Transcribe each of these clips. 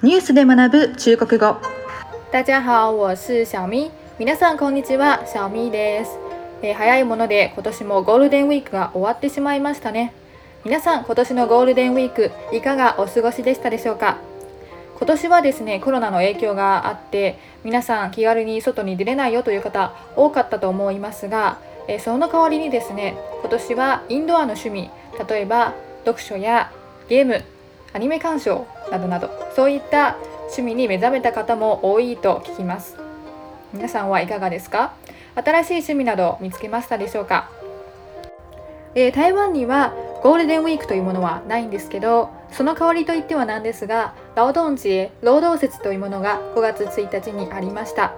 ニュースで学ぶ中国語大家好，我是小咪。皆さんこんにちは、小咪です。えー早いもので今年もゴールデンウィークが終わってしまいましたね。皆さん今年のゴールデンウィークいかがお過ごしでしたでしょうか？今年はですねコロナの影響があって皆さん気軽に外に出れないよという方多かったと思いますが、えーその代わりにですね今年はインドアの趣味例えば読書やゲームアニメ鑑賞などなどそういった趣味に目覚めた方も多いと聞きます。皆さんはいかがですか？新しい趣味など見つけましたでしょうか、えー台湾にはゴールデンウィークというものはないんですけどその代わりといってはなんですが労働節労働節というものが5月1日にありました。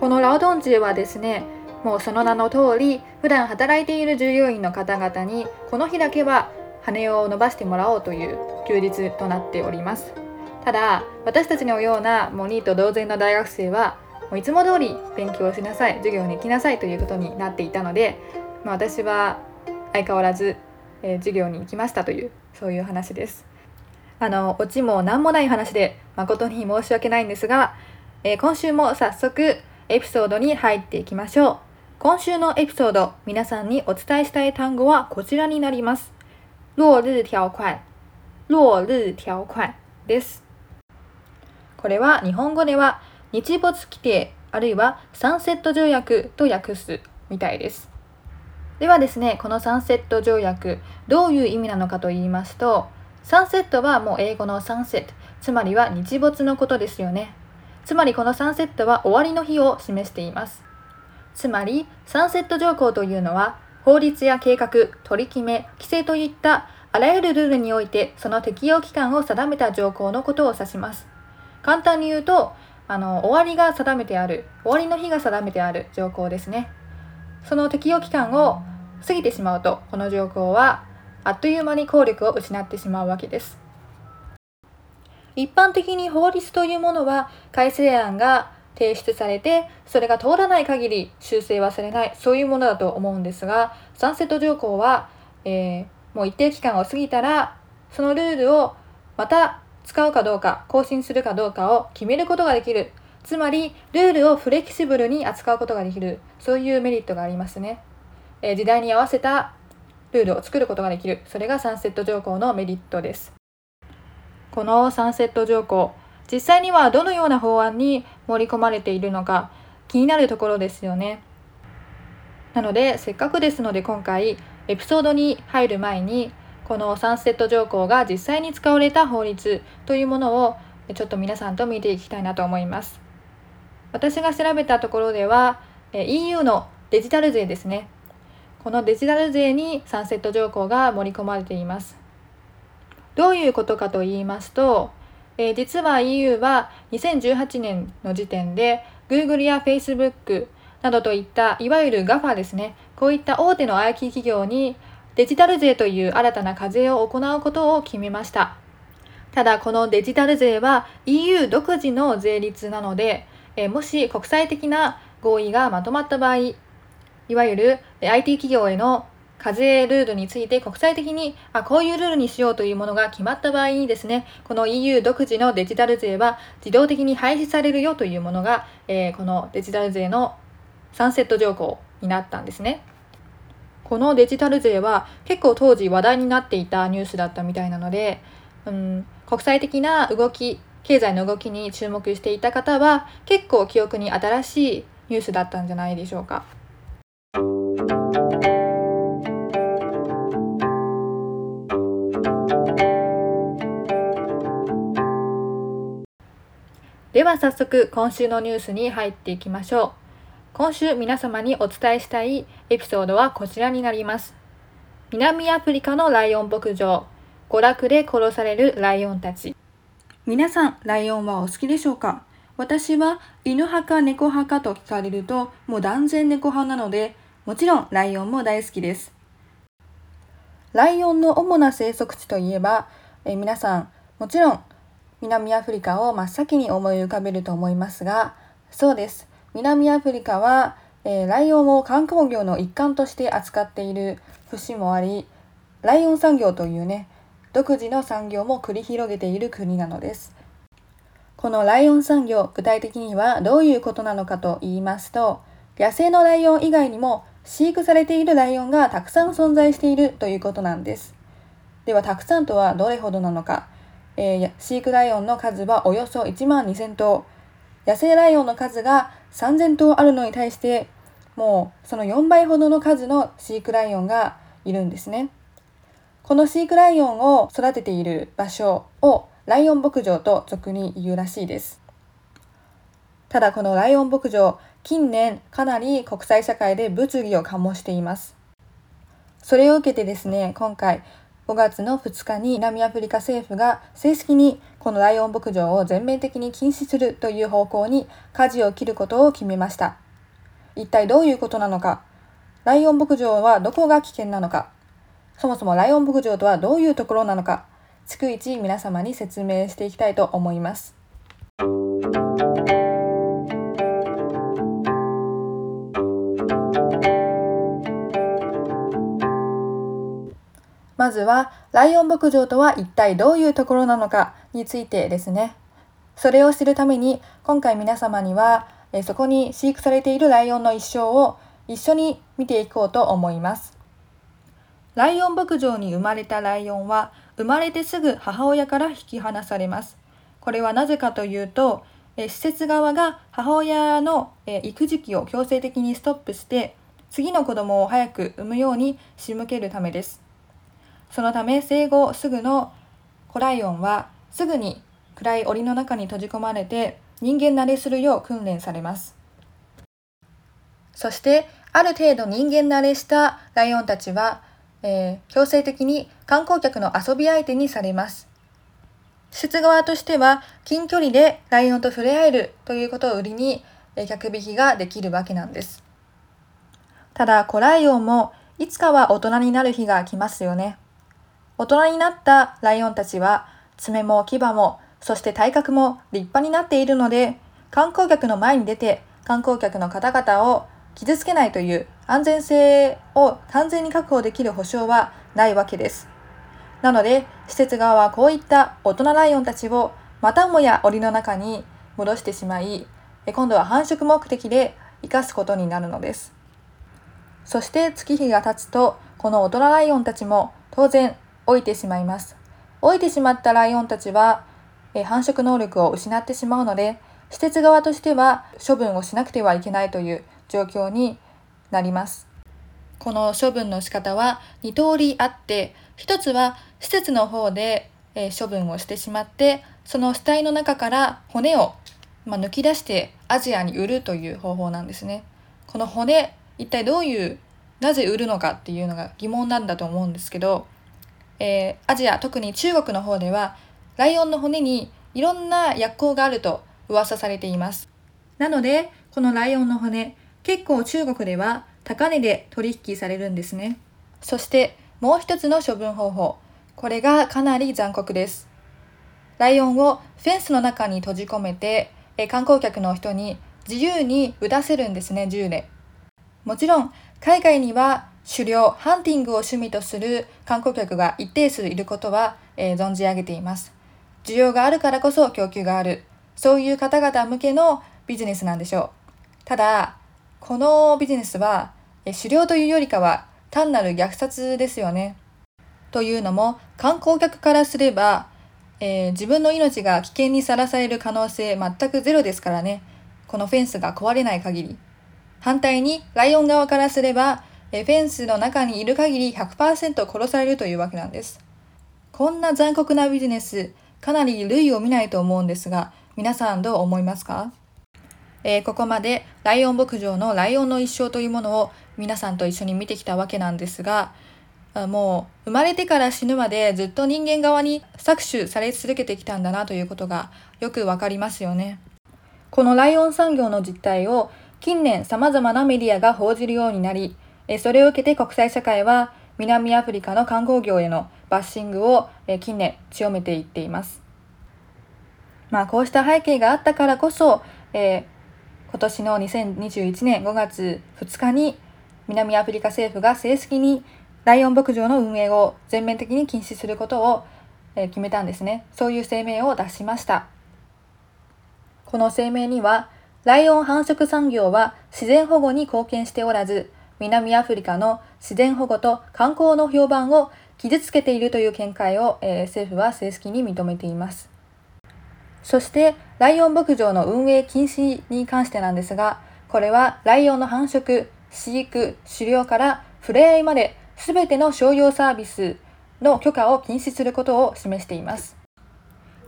この労働節はですねもうその名の通り普段働いている従業員の方々にこの日だけは羽を伸ばしてもらおうという休日となっております。ただ私たちのようなもうニート同然の大学生はもういつも通り勉強しなさい授業に行きなさいということになっていたので、まあ、私は相変わらず、えー授業に行きましたというそういう話です。あのオチも何もない話で誠に申し訳ないんですが、えー今週も早速エピソードに入っていきましょう。今週のエピソード皆さんにお伝えしたい単語はこちらになります。落日条款。落日条款です。これは日本語では日没規定あるいはサンセット条約と訳すみたいです。ではですねこのサンセット条約どういう意味なのかと言いますとサンセットはもう英語のサンセットつまりは日没のことですよね。つまりこのサンセットは終わりの日を示しています。つまりサンセット条項というのは法律や計画取り決め規制といったあらゆるルールにおいてその適用期間を定めた条項のことを指します。簡単に言うとあの終わりが定めてある終わりの日が定めてある条項ですね。その適用期間を過ぎてしまうとこの条項はあっという間に効力を失ってしまうわけです。一般的に法律というものは改正案が提出されてそれが通らない限り修正はされない。そういうものだと思うんですがサンセット条項は、えーもう一定期間を過ぎたらそのルールをまた使うかどうか更新するかどうかを決めることができる。つまりルールをフレキシブルに扱うことができる。そういうメリットがありますね、えー時代に合わせたルールを作ることができる。それがサンセット条項のメリットです。このサンセット条項実際にはどのような法案に盛り込まれているのか気になるところですよね。なのでせっかくですので今回エピソードに入る前にこのサンセット条項が実際に使われた法律というものをちょっと皆さんと見ていきたいなと思います。私が調べたところでは EU のデジタル税ですね。このデジタル税にサンセット条項が盛り込まれています。どういうことかと言いますと、えー実は EU は2018年の時点で Google や Facebook などといったいわゆる GAFA ですね。こういった大手の IT 企業にデジタル税という新たな課税を行うことを決めました。ただこのデジタル税は EU 独自の税率なので、えーもし国際的な合意がまとまった場合いわゆる IT 企業への課税ルールについて国際的にあこういうルールにしようというものが決まった場合にですねこの EU 独自のデジタル税は自動的に廃止されるよというものが、えーこのデジタル税のサンセット条項になったんですね。このデジタル税は結構当時話題になっていたニュースだったみたいなので、うん、国際的な動き経済の動きに注目していた方は結構記憶に新しいニュースだったんじゃないでしょうか。では早速今週のニュースに入っていきましょう。今週皆様にお伝えしたいエピソードはこちらになります。南アフリカのライオン牧場、娯楽で殺されるライオンたち。皆さん、ライオンはお好きでしょうか？私は犬派か猫派かと聞かれると、もう断然猫派なので、もちろんライオンも大好きです。ライオンの主な生息地といえば、え皆さん、もちろん南アフリカを真っ先に思い浮かべると思いますが、そうです。南アフリカは、えーライオンを観光業の一環として扱っている節もあり、ライオン産業というね、独自の産業も繰り広げている国なのです。このライオン産業、具体的にはどういうことなのかと言いますと、野生のライオン以外にも飼育されているライオンがたくさん存在しているということなんです。では、たくさんとはどれほどなのか。えー、飼育ライオンの数はおよそ1万2000頭。野生ライオンの数が3000頭あるのに対して、もうその4倍ほどの数の飼育ライオンがいるんですね。この飼育ライオンを育てている場所をライオン牧場と俗に言うらしいです。ただこのライオン牧場、近年かなり国際社会で物議を醸しています。それを受けてですね、今回5月の2日に南アフリカ政府が正式にこのライオン牧場を全面的に禁止するという方向に舵を切ることを決めました。一体どういうことなのか？ライオン牧場はどこが危険なのか？そもそもライオン牧場とはどういうところなのか？逐一皆様に説明していきたいと思います。まずは、ライオン牧場とは一体どういうところなのかについてですね。それを知るために、今回皆様には、えそこに飼育されているライオンの一生を一緒に見ていこうと思います。ライオン牧場に生まれたライオンは生まれてすぐ母親から引き離されます。これはなぜかというと、え施設側が母親の、え育児期を強制的にストップして次の子供を早く産むように仕向けるためです。そのため生後すぐの子ライオンはすぐに暗い檻の中に閉じ込まれて人間慣れするよう訓練されます。そしてある程度人間慣れしたライオンたちはえー、強制的に観光客の遊び相手にされます。施設側としては近距離でライオンと触れ合えるということを売りに、え客引きができるわけなんです。ただ、子ライオンもいつかは大人になる日が来ますよね。大人になったライオンたちは爪も牙もそして体格も立派になっているので観光客の前に出て観光客の方々を傷つけないという安全性を完全に確保できる保証はないわけです。なので、施設側はこういった大人ライオンたちをまたもや檻の中に戻してしまい、今度は繁殖目的で生かすことになるのです。そして月日が経つと、この大人ライオンたちも当然老いてしまいます。老いてしまったライオンたちは、え繁殖能力を失ってしまうので、施設側としては処分をしなくてはいけないという状況になります。この処分の仕方は2通りあって、1つは施設の方で、え処分をしてしまって、その死体の中から骨を、ま抜き出してアジアに売るという方法なんですね。この骨、一体どういう、なぜ売るのかっていうのが疑問なんだと思うんですけど、えー、アジア、特に中国の方では、ライオンの骨にいろんな薬効があると噂されています。なので、このライオンの骨、結構中国では高値で取引されるんですね。そしてもう一つの処分方法。これがかなり残酷です。ライオンをフェンスの中に閉じ込めて、え観光客の人に自由に打たせるんですね、銃で。もちろん、海外には狩猟、ハンティングを趣味とする観光客が一定数いることは、えー、存じ上げています。需要があるからこそ供給がある。そういう方々向けのビジネスなんでしょう。ただ、このビジネスはえ狩猟というよりかは単なる虐殺ですよね。というのも観光客からすれば、えー、自分の命が危険にさらされる可能性全くゼロですからね。このフェンスが壊れない限り。反対にライオン側からすれば、え、フェンスの中にいる限り100%殺されるというわけなんです。こんな残酷なビジネス、かなり類を見ないと思うんですが、皆さんどう思いますか？えー、ここまでライオン牧場のライオンの一生というものを皆さんと一緒に見てきたわけなんですが、もう生まれてから死ぬまでずっと人間側に搾取され続けてきたんだなということがよくわかりますよね。このライオン産業の実態を近年様々なメディアが報じるようになり、それを受けて国際社会は南アフリカの観光業へのバッシングを近年強めていっています。まあこうした背景があったからこそ、え今年の2021年5月2日に南アフリカ政府が正式にライオン牧場の運営を全面的に禁止することを決めたんですね。そういう声明を出しました。この声明には、ライオン繁殖産業は自然保護に貢献しておらず、南アフリカの自然保護と観光の評判を傷つけているという見解を、えー、政府は正式に認めています。そして、ライオン牧場の運営禁止に関してなんですが、これはライオンの繁殖、飼育、狩猟から触れ合いまで全ての商用サービスの許可を禁止することを示しています。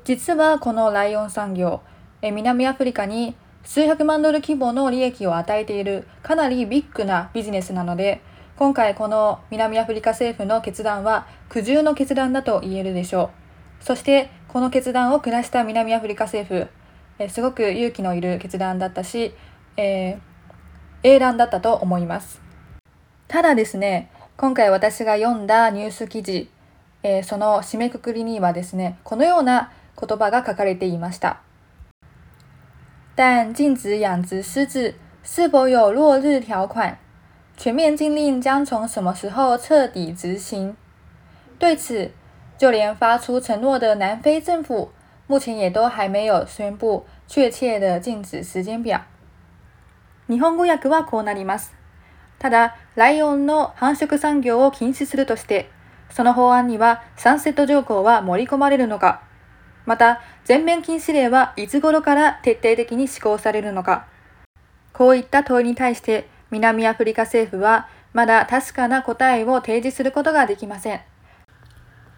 実はこのライオン産業、え南アフリカに数百万ドル規模の利益を与えているかなりビッグなビジネスなので、今回この南アフリカ政府の決断は苦渋の決断だと言えるでしょう。そしてこの決断を下した南アフリカ政府、えすごく勇気のいる決断だったし、えー、英断だったと思います。ただですね、今回私が読んだニュース記事、えー、その締めくくりにはですね、このような言葉が書かれていました。但禁止养殖狮子是否有落日条款？全面禁令将从什么时候彻底执行？对此，就连发出承诺的南非政府，目前也都还没有宣布确切的禁止时间表。日本語訳はこうなります。ただ、ライオンの繁殖産業を禁止するとして、その法案にはサンセット条項は盛り込まれるのか、 また、全面禁止令はいつ頃から徹底的に施行されるのか、こういった問いに対して南アフリカ政府はまだ確かな答えを提示することができません。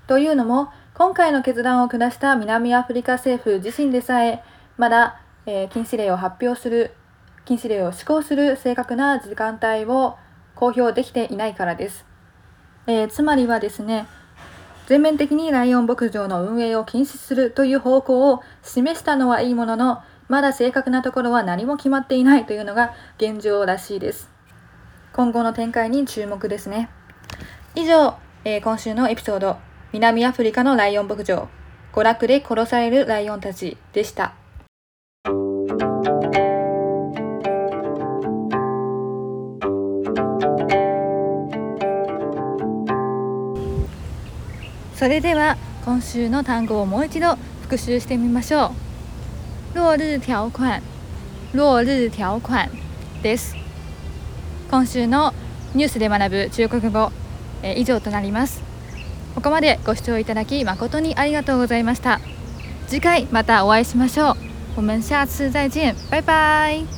というのも、今回の決断を下した南アフリカ政府自身でさえ、まだ、えー、禁止令を発表する、禁止令を施行する正確な時間帯を公表できていないからです。えー、つまりはですね、全面的にライオン牧場の運営を禁止するという方向を示したのはいいものの、まだ正確なところは何も決まっていないというのが現状らしいです。今後の展開に注目ですね。以上、えー、今週のエピソード、南アフリカのライオン牧場、娯楽で殺されるライオンたちでした。それでは今週の単語をもう一度復習してみましょう。落日条款、落日条款です。今週のニュースで学ぶ中国語、え以上となります。ここまでご視聴いただき誠にありがとうございました。次回またお会いしましょう。我们下次再见，拜拜。